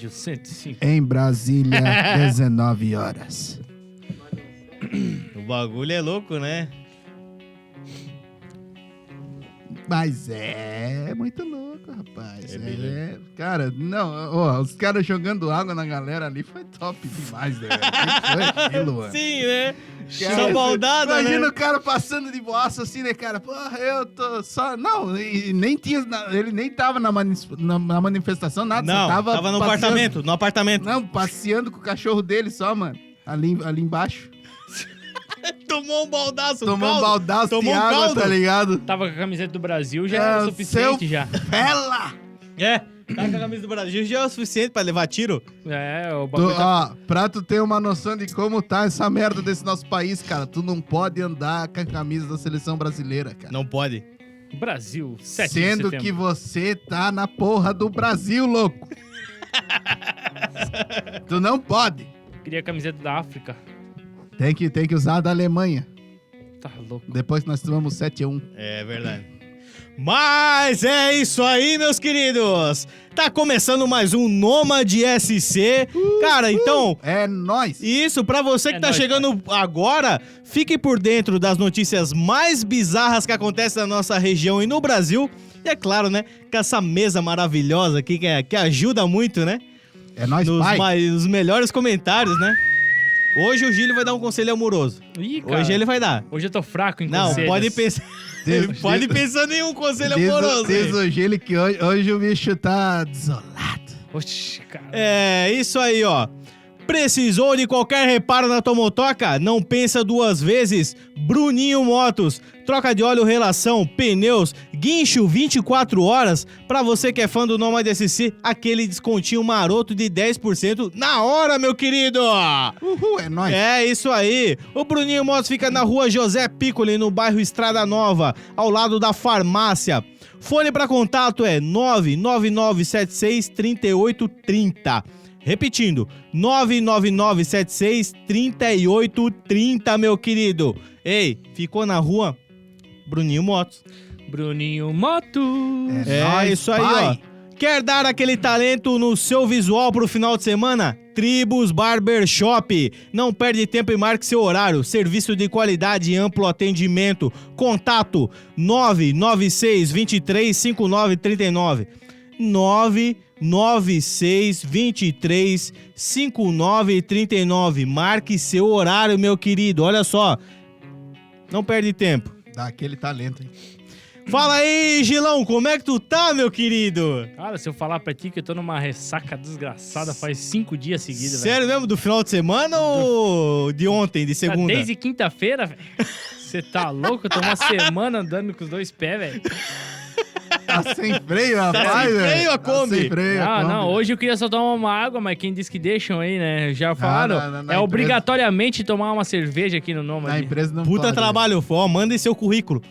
Rádio 105. Em Brasília, 19 horas. O bagulho é louco, né? Mas é muito louco, rapaz. É É. Cara, não, ó, os caras jogando água na galera ali foi top demais, né? foi aquilo, mano? Sim, né? Cara, Só baldada, Imagina né? o cara passando de boassa assim, né, cara? Porra, eu tô só. Não, e nem tinha. Ele nem tava na, na- na manifestação, nada. Não, tava, tava, no passeando- apartamento, no apartamento. Não, passeando com o cachorro dele só, mano. Ali, ali embaixo. Tomou um baldaço, Tomou um caldo. baldaço Tomou de um água, caldo. tá ligado? Tava com a camiseta do Brasil, já É, era o suficiente já. Ela! É, tá com a camisa do Brasil já é o suficiente pra levar tiro. É, o Tu, bagulho tá... ó, pra tu ter uma noção de como tá essa merda desse nosso país, cara, tu não pode andar com a camisa da seleção brasileira, cara. Não pode. Brasil, 7 de Sendo que você tá na porra do Brasil, louco. tu não pode. Queria a camiseta da África. Tem que, tem que usar a da Alemanha. Tá louco. Depois que nós tomamos 7 a 1 É verdade. Mas é isso aí, meus queridos. Tá começando mais um Nômade SC. Cara, então, É nóis. Isso, pra você que É tá nóis, chegando agora, fique por dentro das notícias mais bizarras que acontecem na nossa região e no Brasil. E é claro, né, que essa mesa maravilhosa aqui que, é- que ajuda muito, né? É nóis, Nos, pai. mai- nos melhores comentários, né? Hoje o Gílio vai dar um conselho amoroso. Ih, cara. Hoje ele vai dar. Hoje eu tô fraco em Não, conselhos. pode pensar. Ele pode pensar nenhum conselho Diz, o- amoroso. diz o Gili que hoje, hoje o bicho tá desolado. Oxi, cara. É, isso aí, ó. Precisou de qualquer reparo na tua motoca? Não pensa duas vezes. Bruninho Motos. Troca de óleo, relação, pneus, guincho 24 horas. Pra você que é fã do Nomad SC, aquele descontinho maroto de 10% na hora, meu querido! Uhul, é nóis. É isso aí. O Bruninho Motos fica na rua José Piccoli, no bairro Estrada Nova, ao lado da farmácia. Fone para contato é 99976 3830. Repetindo, 99976 3830, meu querido. Ei, ficou na rua Bruninho Motos. Bruninho Moto. É nóis, isso aí, pai. ó. Quer dar aquele talento no seu visual pro final de semana? Tribus Barbershop. Não perde tempo e marque seu horário. Serviço de qualidade e amplo atendimento. Contato 996 23 5939. 996 23 5939. Marque seu horário, meu querido. Olha só. Não perde tempo. Dá aquele talento, hein? Fala aí, Gilão, como é que tu tá, meu querido? Cara, se eu falar pra ti que eu tô numa ressaca desgraçada faz cinco dias seguidos, velho. Sério mesmo, do final de semana ou de ontem, de Tá segunda? Desde quinta-feira, velho. Você tá louco? Eu tô uma semana andando com os dois pés, velho. Tá sem freio, rapaz, sem velho. freio a Tá Kombi. sem freio a Ah, Kombi. não, hoje eu queria só tomar uma água, mas quem disse que deixam aí, né? Já falaram, na- na é empresa- obrigatoriamente tomar uma cerveja aqui no Nômade. Na empresa não Puta pode. trabalho, ó, manda seu currículo.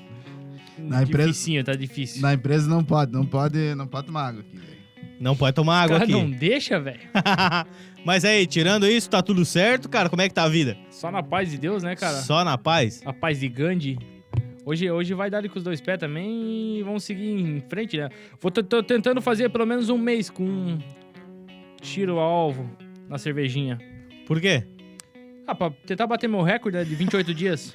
Na empresa- Dificinho, tá difícil. Na empresa não pode, não pode, não pode tomar água aqui, velho. Não pode tomar água Cara, aqui. não deixa, velho. Mas aí, tirando isso, tá tudo certo, cara? Como é que tá a vida? Só na paz de Deus, né, cara? Só na paz? A paz de Gandhi. Hoje, hoje vai dar ali com os dois pés também e vamos seguir em frente, né? Vou tô tentando fazer pelo menos um mês com um tiro ao alvo na cervejinha. Por quê? Ah, pra tentar bater meu recorde né, de 28 dias.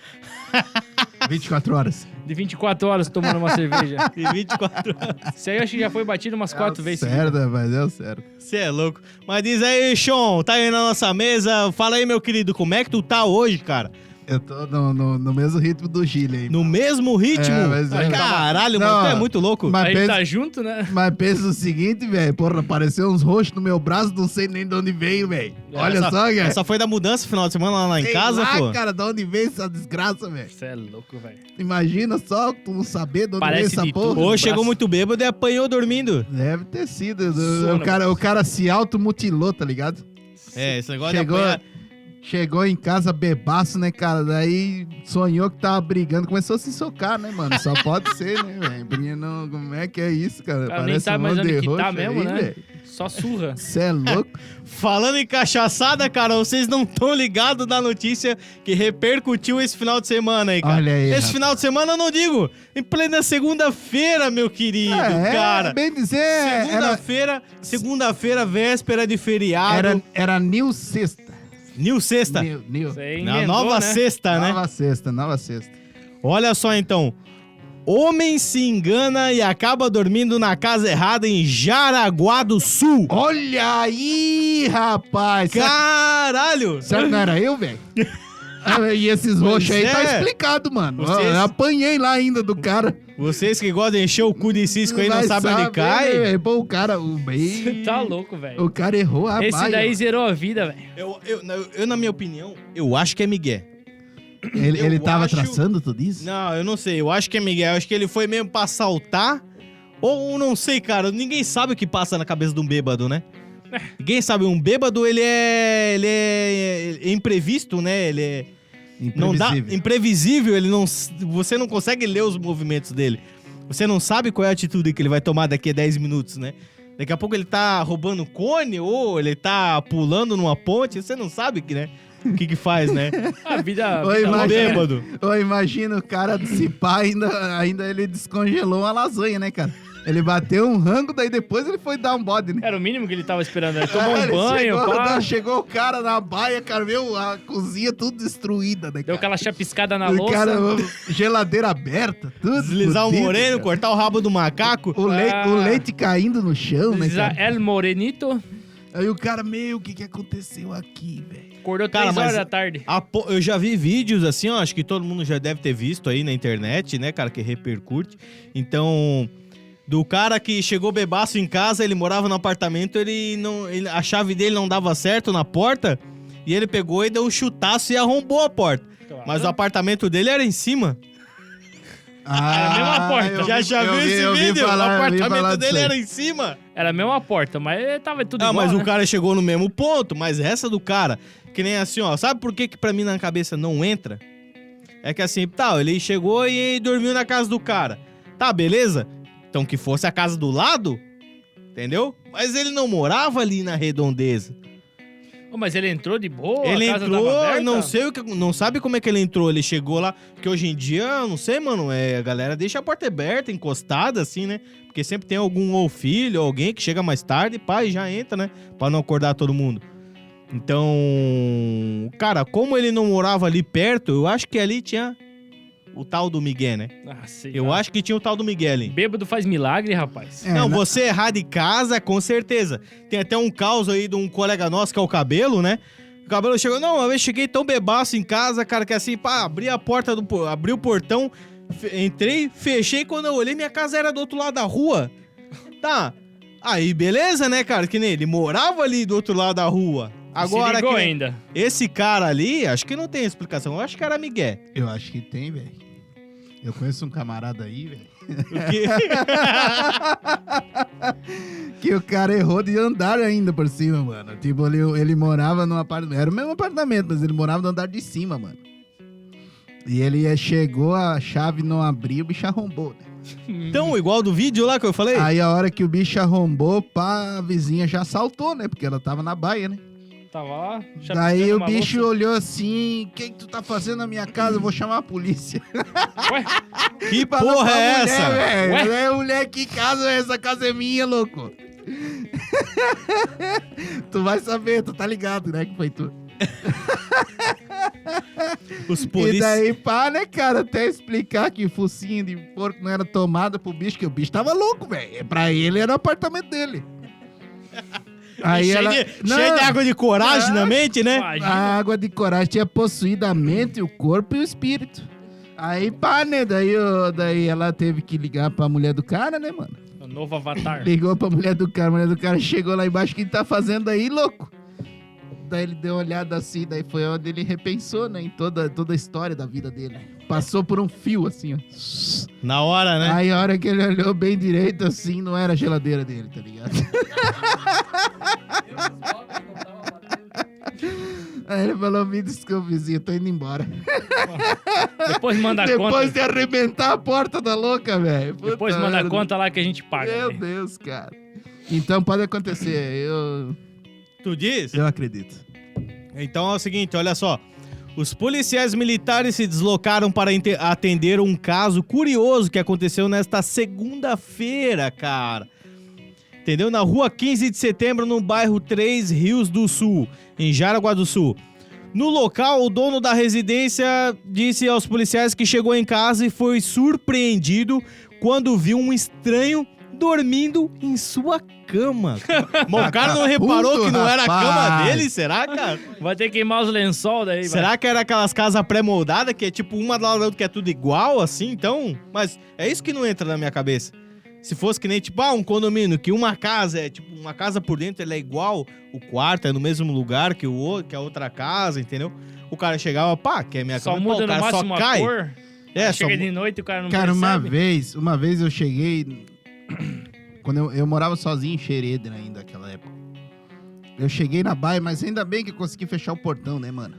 24 horas. De 24 horas tomando uma cerveja. De 24 horas. Isso aí eu acho que já foi batido umas quatro Deu vezes. Certo, rapaz, deu certo. Você é louco. Mas diz aí, Sean, tá aí na nossa mesa. Fala aí, meu querido, como é que tu tá hoje, cara? Eu tô no, no, no mesmo ritmo do Gile aí. No mesmo ritmo? É, mas é- Caralho, Não, mano, tu é muito louco. mas- A gente pensa- tá junto, né? Mas pensa o seguinte, velho. Porra, apareceu uns roxos no meu braço, não sei nem de onde veio, velho. Olha essa, só, cara. Essa foi da mudança final de semana lá, lá em casa, lá, pô? cara, de onde veio essa desgraça, velho? Você é louco, velho. Imagina só tu não saber de onde Parece veio essa de porra. Ou no chegou braço. muito bêbado e apanhou dormindo. Deve ter sido. Sono. O cara, o cara se automutilou, tá ligado? É, esse negócio Chegou- de apanhar. Chegou em casa bebaço, né, cara? Daí sonhou que tava brigando, começou a se socar, né, mano? Só pode ser, né, velho? Não- Como é que é isso, cara? Cara, nem sabe mais mão de onde que tá mesmo, aí, né? velho. Só surra. Cê é louco? Falando em cachaçada, cara, vocês não estão ligados da notícia que repercutiu esse final de semana aí, cara. Olha aí, Esse rapaz. final de semana eu não digo. Em plena segunda-feira, meu querido, é, cara. bem dizer, era, Segunda-feira, segunda-feira, véspera de feriado. era, era New Sexta. New Sexta. New, New. Aí Na emendou, nova né? sexta, né? Nova Sexta, Nova Sexta. Olha só então. Homem se engana e acaba dormindo na casa errada em Jaraguá do Sul. Olha aí, rapaz! Caralho! será que não era eu, velho? E esses roxos aí tá é. explicado, mano. Vocês- Eu apanhei lá ainda do cara. Vocês que gostam de encher o cu de cisco aí não sabem onde saber, cai. né, velho? Pô, o cara... O, Você tá louco, velho. o cara errou a Esse baia, daí mano. zerou a vida, velho. Eu, eu, eu, eu, na minha opinião, eu acho que é Miguel. Ele, eu ele tava acho- traçando tudo isso? Não, eu não sei. Eu acho que é Miguel. Eu acho que ele foi mesmo pra assaltar. Ou não sei, cara. Ninguém sabe o que passa na cabeça de um bêbado, né? Ninguém sabe. Um bêbado, ele é. Ele é, é imprevisto, né? Ele é. Não dá, Imprevisível. ele não, você não consegue ler os movimentos dele. Você não sabe qual é a atitude que ele vai tomar daqui a 10 minutos, né? Daqui a pouco ele tá roubando cone ou ele tá pulando numa ponte, você não sabe que, né? O que que faz, né? A vida. a vida Um Imagina. bêbado. Eu imagino o cara se pá, ainda, ainda ele descongelou uma lasanha, né, cara? Ele bateu um rango, daí depois ele foi dar um bode, né? Era o mínimo que ele tava esperando. Ele tomou um Ele banho, chegou, pá. chegou o cara na baia, cara, viu? A cozinha tudo destruída, né, Deu aquela chapiscada na O louça. cara, geladeira aberta, tudo. Deslizar o moreno, cara. cortar o rabo do macaco. O, Ah. o leite caindo no chão, né, cara? El Morenito. Aí o cara, meu, o que que aconteceu aqui, velho? Acordou Cara, 3 horas da tarde. Po- Eu já vi vídeos assim, ó, acho que todo mundo já deve ter visto aí na internet, né, cara, que repercute. Então, do cara que chegou bebaço em casa, ele morava no apartamento, ele não, ele- a chave dele não dava certo na porta, e ele pegou e deu um chutaço e arrombou a porta. Mas o apartamento dele era em cima. Era a mesma porta. eu já já eu viu vi- esse eu vídeo? falar- o apartamento dele era em cima. Era a mesma porta, mas tava tudo Ah, igual, mas né? o cara chegou no mesmo ponto, mas essa do cara, que nem assim, ó, sabe por que que pra mim na cabeça não entra? É que assim, tá, ele chegou e dormiu na casa do cara. Tá, beleza? Então que fosse a casa do lado, entendeu? Mas ele não morava ali na redondeza. Ô, mas ele entrou de boa, ele entrou, não sei o que, não sabe como é que ele entrou, ele chegou lá, porque hoje em dia, eu não sei, mano, é, a galera deixa a porta aberta, encostada assim, né? Porque sempre tem algum ou filho, ou alguém que chega mais tarde, pá, e já entra, né? Pra não acordar todo mundo. Então, cara, como ele não morava ali perto, eu acho que ali tinha o tal do Miguel, né? Ah, sei Eu lá. acho que tinha o tal do Miguel ali. Bêbado faz milagre, rapaz. É, não, na- você errar de casa, com certeza. Tem até um caos aí de um colega nosso, que é o Cabelo, né? O Cabelo chegou, não, uma vez cheguei tão bebaço em casa, cara, que assim, pá, abri a porta do... abri o portão, entrei, fechei, quando eu olhei, minha casa era do outro lado da rua. Tá, aí beleza, né, cara, que nem ele morava ali do outro lado da rua. Agora, que ainda. esse cara ali, acho que não tem explicação, eu acho que era Miguel. Eu acho que tem, velho. Eu conheço um camarada aí, velho. Porque... Que o cara errou de andar ainda por cima, mano. Tipo, ele, ele morava num apartamento. Era o mesmo apartamento, mas ele morava no andar de cima, mano. E ele eh, chegou, a chave não abriu, o bicho arrombou, né? então, igual do vídeo lá que eu falei... Aí a hora que o bicho arrombou, pá, a vizinha já saltou, né? Porque ela tava na baia, né? Tava lá. Daí o bicho louça. olhou assim: O que, tu tá fazendo na minha casa? Eu vou chamar a polícia. Ué, Que porra é mulher, essa? velho. Ué? É mulher, que casa é essa? casa é minha, louco. tu vai saber, tu tá ligado, né? Que foi tu. Os E policiais... daí, pá, né, cara? Até explicar que focinho de porco não era tomada pro bicho, que o bicho tava louco, velho. Pra ele era o apartamento dele. Aí cheio, ela. de, Não, cheio de água de coragem Ah. na mente, né? imagina. A água de coragem tinha possuído a mente, o corpo e o espírito. Aí, pá, né? Daí, ó, daí ela teve que ligar pra mulher do cara, né, mano? O novo avatar. Ligou pra mulher do cara, a mulher do cara chegou lá embaixo, o que ele tá fazendo aí, louco? Daí ele deu uma olhada assim, daí foi onde ele repensou, né, em toda, toda a história da vida dele. Passou por um fio, assim, ó. Na hora, né? Aí a hora que ele olhou bem direito, assim, não era a geladeira dele, tá ligado? Aí ele falou, me desculpe, vizinho, tô indo embora. Depois manda a Depois conta. de arrebentar a porta da louca, velho. Depois manda a conta lá que a gente paga. Meu velho. Deus, cara. Então pode acontecer, eu, Tu diz? eu acredito. Então é o seguinte, olha só. Os policiais militares se deslocaram para atender um caso curioso que aconteceu nesta segunda-feira, cara. Entendeu? Na rua 15 de setembro, no bairro 3 Rios do Sul, em Jaraguá do Sul. No local, o dono da residência disse aos policiais que chegou em casa e foi surpreendido quando viu um estranho dormindo em sua cama. Mas o cara não reparou que não era a cama dele, será, cara? Vai ter que queimar os lençol daí, vai. Será que era aquelas casas pré-moldadas que é tipo uma do lado da outra que é tudo igual, assim? Então, mas é isso que não entra na minha cabeça. Se fosse que nem tipo, ah, um condomínio, que uma casa é tipo, uma casa por dentro ela é igual, o quarto é no mesmo lugar que o outro, que a outra casa, entendeu? O cara chegava, pá, que é minha Só cama, muda o no cara máximo só cai. cor. É, só Chega de noite e o cara não Cara, uma percebe. vez, uma vez eu cheguei. Quando eu, eu morava sozinho em Xereder ainda naquela época. Eu cheguei na baia, mas ainda bem que eu consegui fechar o portão, né, mano?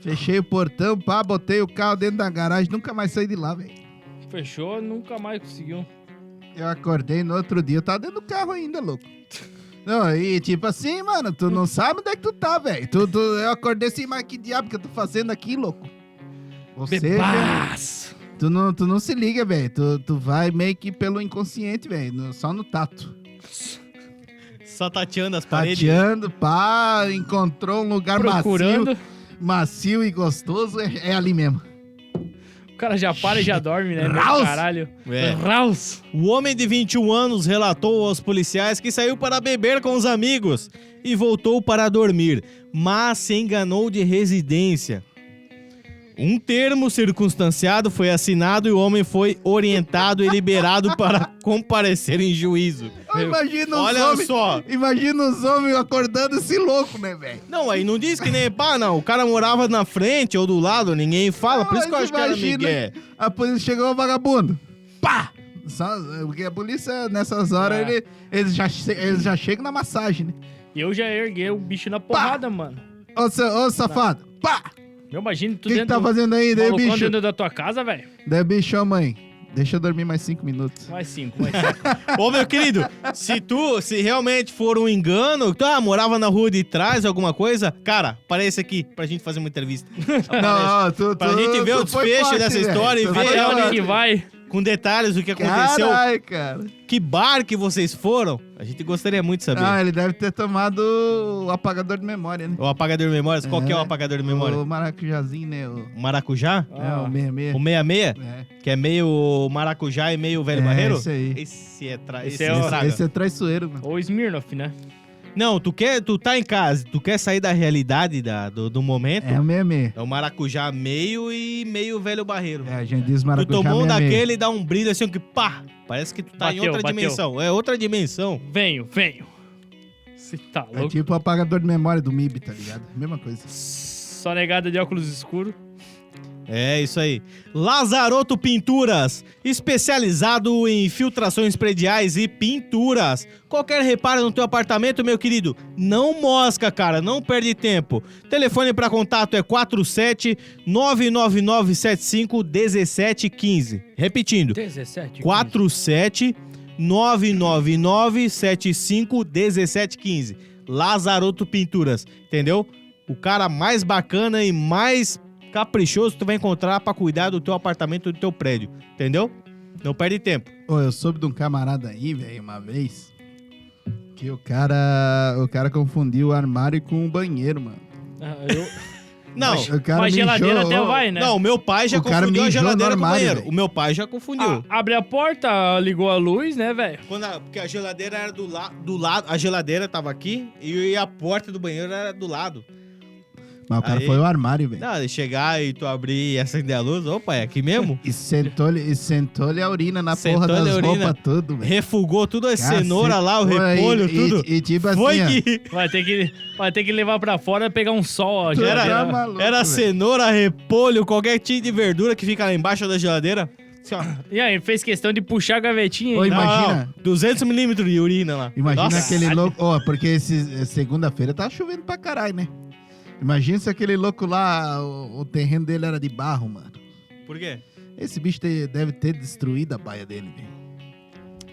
Fechei o portão, pá, botei o carro dentro da garagem, nunca mais saí de lá, velho. Fechou, nunca mais conseguiu. Eu acordei no outro dia, eu tava dentro do carro ainda, louco. Não, e tipo assim, mano, tu não sabe onde é que tu tá, velho. Tu, tu- eu acordei assim, mas que diabo que eu tô fazendo aqui, louco? Ou seja, Bebaço. Tu não, tu não se liga, velho. Tu, tu vai meio que pelo inconsciente, velho. Só no tato. só tateando as paredes. Tateando, pá, encontrou um lugar Procurando. macio, macio e gostoso, é, é ali mesmo. O cara já para e já dorme, né? Raus. caralho. É. Raus. O homem de 21 anos relatou aos policiais que saiu para beber com os amigos e voltou para dormir, mas se enganou de residência. Um termo circunstanciado foi assinado e o homem foi orientado e liberado para comparecer em juízo. Meu- Imagina os Olha homens. só. Imagina os homens acordando esse louco, né, velho? Não, aí não diz que nem pá, não. O cara morava na frente ou do lado, ninguém fala. Não, Por isso que eu acho que era Miguel. A polícia chegou, vagabundo. Pá! Só- porque a polícia, nessas horas, É. ele- eles, já, eles já chegam na massagem, né? E eu já erguei o bicho na porrada, mano. Ô, seu- ô safado, pá! Meu, imagina O tu que, que dentro tá fazendo aí? Daí o malucão bicho. dentro da tua casa, velho. Daí o bicho, mãe, deixa eu dormir mais cinco minutos. Mais cinco, mais cinco. Ô, meu querido, se tu, se realmente for um engano, tu ah, morava na rua de trás, alguma coisa, cara, aparece aqui pra gente fazer uma entrevista. Não, ó, tu, Pra tu, gente ver tu o foi desfecho forte, dessa velho. história e Tu ver foi Até Olha, onde forte. que vai? Com detalhes do que aconteceu, Carai, cara. que bar que vocês foram, a gente gostaria muito de saber. Ah, ele deve ter tomado o apagador de memória, né? O apagador de memórias, qual que é o É. apagador de memória? O maracujazinho, né? O, O maracujá? É, o Ah, 66. O 66? É. Que é meio maracujá e meio velho É, barreiro? esse aí. Esse é, tra... Esse esse é o-. Esse é traiçoeiro, mano. Ou Smirnoff, né? Não, tu quer, tu tá em casa, tu quer sair da realidade da, do, do momento. É o 66. É o maracujá meio e meio velho barreiro. É, a gente diz tu maracujá tomou um 66. daquele e dá um brilho assim que pá, parece que tu tá em Bateu, outra bateu. dimensão. É outra dimensão. Venho, venho. Você tá É louco? tipo o apagador de memória do MIB, tá ligado? Mesma coisa. Só negada de óculos escuros. É isso aí. Lazaroto Pinturas, especializado em filtrações prediais e pinturas. Qualquer reparo no teu apartamento, meu querido, não mosca, cara, não perde tempo. Telefone para contato é 47 99975 1715. Repetindo, 17. 47 999 75 1715. Lazaroto Pinturas, entendeu? O cara mais bacana e mais caprichoso tu vai encontrar pra cuidar do teu apartamento, do teu prédio, entendeu? Não perde tempo. Ô, eu soube de um camarada aí, velho, uma vez, que o cara, o cara confundiu o armário com o banheiro, mano. Ah, eu- Não, O cara Mas geladeira mijou, até ó, vai, né? não, o meu pai já O confundiu a geladeira com o armário, banheiro. velho. O meu pai já confundiu. Ah, abre a porta, ligou a luz, né, velho? Quando a- porque a geladeira era do, la, do lado, a geladeira tava aqui e a porta do banheiro era do lado. Mas o cara Aí- foi o armário, velho. Não, de chegar e tu abrir e acender a luz, opa, é aqui mesmo? E sentou-lhe e sentou-lhe a urina na porra Sentou-lhe das a urina. roupas tudo, velho. Refugou tudo a cenoura lá, o Pô, e- repolho, e, tudo. E, tipo assim, Foi que Vai ter que, vai ter que levar pra fora e pegar um sol, ó. Tu geladeira. tá maluco, era velho. cenoura, repolho, qualquer tipo de verdura que fica lá embaixo da geladeira. Assim, ó. E aí, fez questão de puxar a gavetinha. Oi, hein? Não, imagina. não, 200 milímetros de urina lá. Imagina Nossa. aquele louco. Ó, porque esse- segunda-feira tá chovendo pra caralho, né? Imagina se aquele louco lá, o, o terreno dele era de barro, mano. Por quê? Esse bicho te- deve ter destruído a baia dele, velho.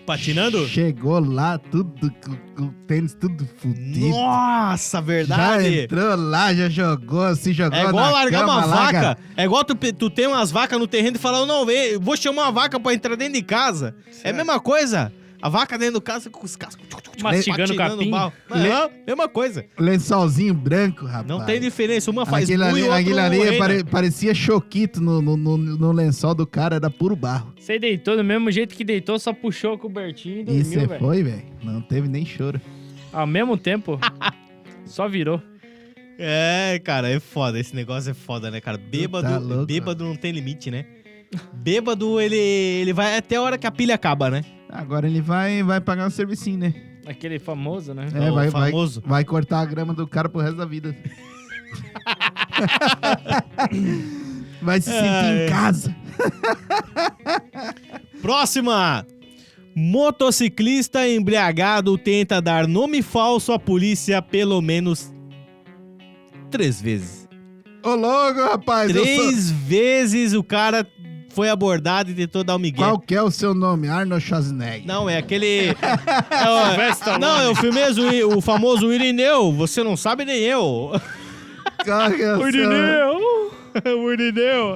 Patinando? Chegou lá, tudo, com, com o tênis tudo fudido. Nossa, Já verdade. entrou lá, já jogou, se jogou É igual na largar cama, uma larga- vaca. É igual tu, tu tem umas vacas no terreno e falar, não, vem, vou chamar uma vaca pra entrar dentro de casa. É a mesma coisa. A vaca dentro do casa com os cascos. Mastigando capim. no barro. Aham, mesma coisa. Lençolzinho branco, rapaz. Não tem diferença. Uma faz Aquilo ali, e o outro aquilo ali pare- parecia choquito no, no, no, no lençol do cara, era puro barro. Você deitou do mesmo jeito que deitou, só puxou a cobertinha e E dormiu, você velho. foi, velho. Não teve nem choro. Ao mesmo tempo, só virou. É, cara, é foda. Esse negócio é foda, né, cara? Bêbado, Tá louco, bêbado não tem limite, né? Bêbado, ele, ele vai até a hora que a pilha acaba, né? Agora ele vai, vai pagar o servicinho, né? Aquele famoso, né? É, O vai, vai, famoso. vai cortar a grama do cara pro resto da vida. vai se sentir é. em casa. Próxima! Motociclista embriagado tenta dar nome falso à polícia pelo menos três vezes. Ô, louco, rapaz. eu sou- Três vezes o cara foi abordado e tentou dar um migué. Qual que é o seu nome? Arnold Schwarzenegger. Não, é aquele. É, não, é o filmezo, o famoso Irineu. Você não sabe nem eu. Qual que é o O. Irineu! o Irineu.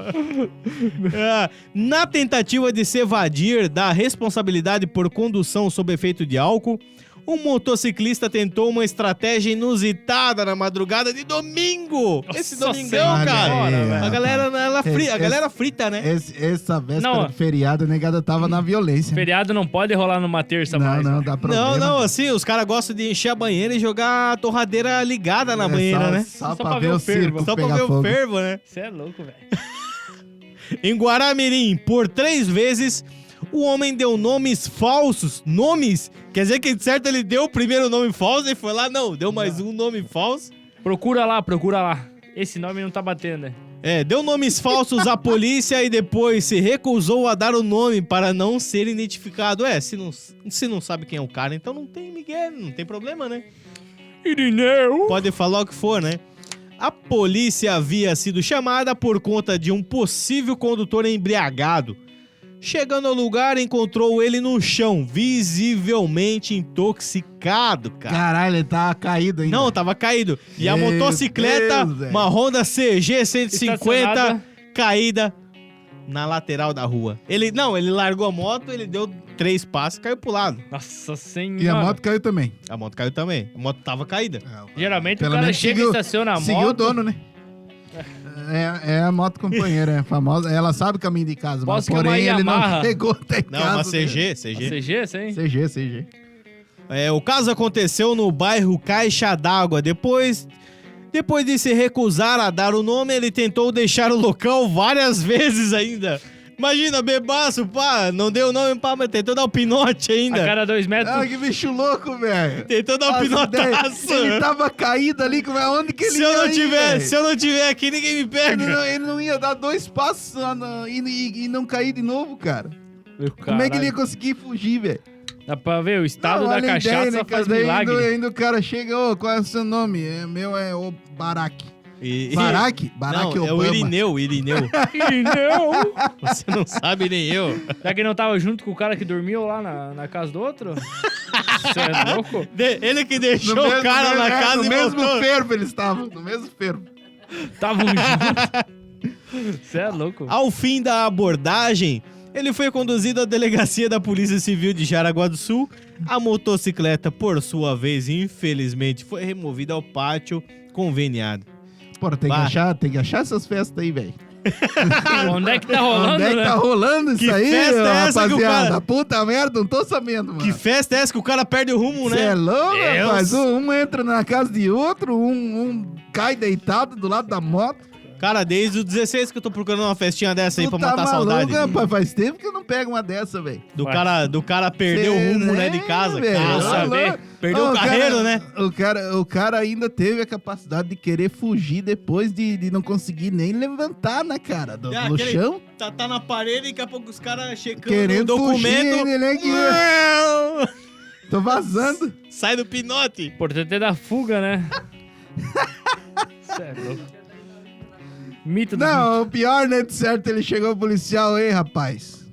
É, na tentativa de se evadir da responsabilidade por condução sob efeito de álcool, um motociclista tentou uma estratégia inusitada na madrugada de domingo. Esse Nossa domingão, senhora, cara. aí, a galera, ela fri- a Esse- galera frita, né? Esse- essa véspera Não. de feriado, a negada tava na violência. Feriado não pode rolar numa terça não, mais. não, né? dá problema. Não, não, assim, os caras gostam de encher a banheira e jogar a torradeira ligada na É banheira, só, né? Só, pra, ver o fervo. Só pra ver o fogo. fervo, né? Você é louco, velho. Em Guaramirim, por três vezes, o homem deu nomes falsos. Nomes? Quer dizer que, de certo, ele deu o primeiro nome falso e foi lá, não, deu mais um nome falso. Procura lá, procura lá. Esse nome não tá batendo, né? É, deu nomes falsos à polícia e depois se recusou a dar o nome para não ser identificado. É, se não, se não sabe quem é o cara, então não tem Miguel, não tem problema, né? Irineu! Pode falar o que for, né? A polícia havia sido chamada por conta de um possível condutor embriagado. Chegando ao lugar, encontrou ele no chão, visivelmente intoxicado, cara. Caralho, ele tava caído ainda. Não, tava caído. E a Meu motocicleta, Deus, uma Honda CG 150, Estacionada. caída na lateral da rua. Ele, não, ele largou a moto, ele deu três passos e caiu pro lado. Nossa senhora. E a moto caiu também. A moto caiu também. A moto tava caída. Geralmente Pelo o cara chega e estaciona a Seguiu o moto. dono, né? É, é a moto companheira, é famosa. Ela sabe o caminho de casa, mas Posso que é porém ele não chegou até Não, casa. uma né? CG, CG. CG, sim? CG, CG. É, o caso aconteceu no bairro Caixa d'Água. Depois, depois de se recusar a dar o nome, ele tentou deixar o local várias vezes ainda. Imagina, bebaço, pá, não deu o nome, pá, mas tentou dar o pinote A ainda. cada dois metros. Ah, que bicho louco, velho. Tentou dar o As pinotaço. Ele tava caído ali, como é onde que ele Se eu ia não ir, tiver, velho? se eu não tiver aqui, ninguém me Ele pega. não, ele não ia dar dois passos ah, e, e- e não cair de novo, cara. Meu Como é que ele ia caralho. conseguir fugir, velho? Dá pra ver, o estado Não, da a cachaça ideia, né, faz cara? Daí milagre. Ainda, ainda o cara chega, ô, qual é o seu nome? É, meu é o Barack. E- Barack? Barack não, é Obama. o Irineu, Irineu. Irineu! Você não sabe nem eu. Será que ele não tava junto com o cara que dormiu lá na, na casa do outro? Você é louco? De- ele que deixou No o mesmo- cara no na mesmo- casa No e mesmo voltou. fervo eles estavam, no mesmo fervo. Tavam juntos. Você é louco. Ao fim da abordagem, ele foi conduzido à delegacia da Polícia Civil de Jaraguá do Sul. A motocicleta, por sua vez, infelizmente, foi removida ao pátio conveniado. Pô, tem que, achar, tem que achar essas festas aí, velho. Onde é que tá rolando, Onde é que né? tá rolando isso Que aí, festa é essa que o rapaziada? cara- Puta merda, não tô sabendo, mano. Que festa é essa que o cara perde o rumo, Cê é né? louco, Deus. rapaz? Um entra na casa de outro, um, um cai deitado do lado da moto. Cara, desde o 16 que eu tô procurando uma festinha dessa aí Tu pra tá matar a maluco, saudade. rapaz? Faz tempo que eu não pego uma dessa, velho. Do cara, do cara perder o Cê, rumo, né, de né, casa. velho? Cara, Não saber. Alô? Perdeu Ô, o carreiro, cara- né? O cara, o cara ainda teve a capacidade de querer fugir depois de, de não conseguir nem levantar, né, cara? Do, É, aquele- chão. Tá, tá na parede e daqui a pouco os caras checando o Querendo fugir, documento. ele nem que- Tô vazando. Sai do pinote. Importante é da fuga, né? Louco. Mito dos Não, o pior, né? De certo, ele chegou o policial, ei, rapaz.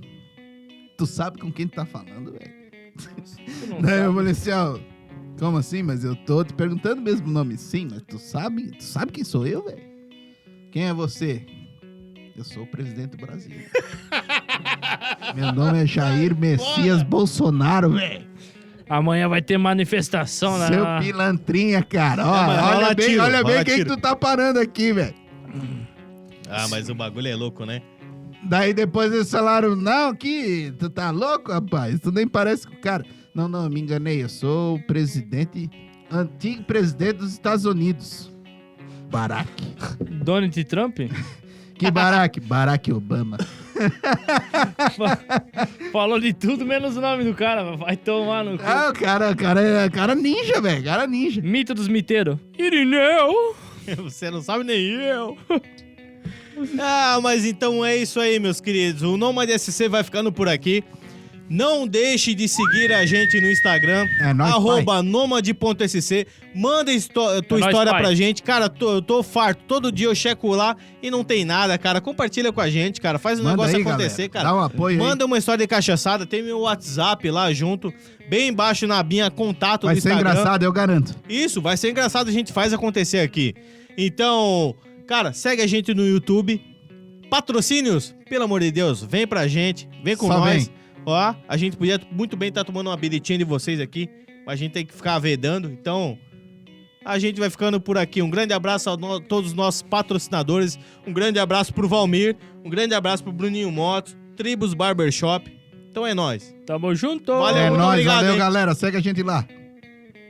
Tu sabe com quem tu tá falando, velho? não Daí o policial, como assim? Mas eu tô te perguntando mesmo o nome. Sim, mas tu sabe, tu sabe quem sou eu, velho? Quem é você? Eu sou o presidente do Brasil. Meu nome é Jair Messias Bolsonaro, velho. Amanhã vai ter manifestação na. Seu pilantrinha, cara. Ó, rola olha bem, olha bem quem que tu tá parando aqui, velho. Ah, mas o bagulho é louco, né? Daí depois eles falaram, não, que tu tá louco, rapaz? Tu nem parece com o cara. Não, não, me enganei. Eu sou o presidente, antigo presidente dos Estados Unidos. Barack. Donald Trump? Que Barack? Barack Obama. Falou de tudo menos o nome do cara. Vai tomar no cu. Ah, o cara, o cara é cara ninja, velho. Cara ninja. Mito dos miteiros. Irineu! Você não sabe nem eu. Ah, mas então é isso aí, meus queridos. O Nomad SC vai ficando por aqui. Não deixe de seguir a gente no Instagram, É nóis, arroba nomad.sc. Manda histó- tua É nóis, história pai. pra gente. Cara, tô- eu tô farto. Todo dia eu checo lá e não tem nada, cara. Compartilha com a gente, cara. Faz o Manda negócio aí, acontecer, galera. cara. Dá um apoio aí. Manda uma história de cachaçada. Tem meu WhatsApp lá junto. Bem embaixo na abinha contato Vai do ser Instagram. engraçado, eu garanto. Isso, vai ser engraçado, a gente faz acontecer aqui. Então, cara, segue a gente no YouTube. Patrocínios, pelo amor de Deus, vem pra gente, vem com Só nós. vem. Ó, a gente podia muito bem estar tomando uma biritinha de vocês aqui, mas a gente tem que ficar vedando. Então, a gente vai ficando por aqui. Um grande abraço a no- todos os nossos patrocinadores. Um grande abraço pro Valmir. Um grande abraço pro Bruninho Motos, Tribus Barbershop. Então é nóis. Tamo junto! Valeu, É muito nóis, obrigado, valeu, hein? galera. Segue a gente lá.